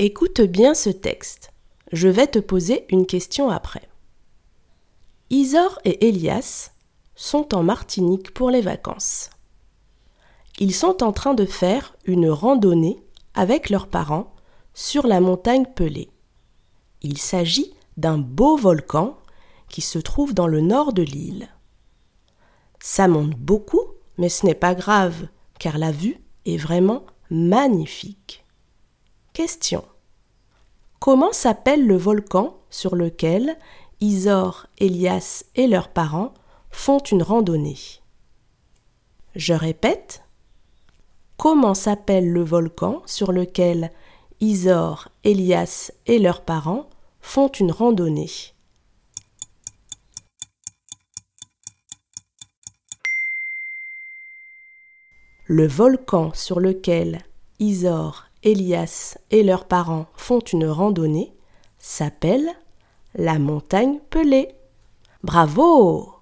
Écoute bien ce texte. Je vais te poser une question après. Isor et Elias sont en Martinique pour les vacances. Ils sont en train de faire une randonnée avec leurs parents sur la montagne Pelée. Il s'agit d'un beau volcan qui se trouve dans le nord de l'île. Ça monte beaucoup, mais ce n'est pas grave, car la vue est vraiment magnifique. Comment s'appelle le volcan sur lequel Isor, Elias et leurs parents font une randonnée? Je répète. Comment s'appelle le volcan sur lequel Isor, Elias et leurs parents font une randonnée? Le volcan sur lequel Isor, Elias et leurs parents font une randonnée s'appelle la montagne Pelée. Bravo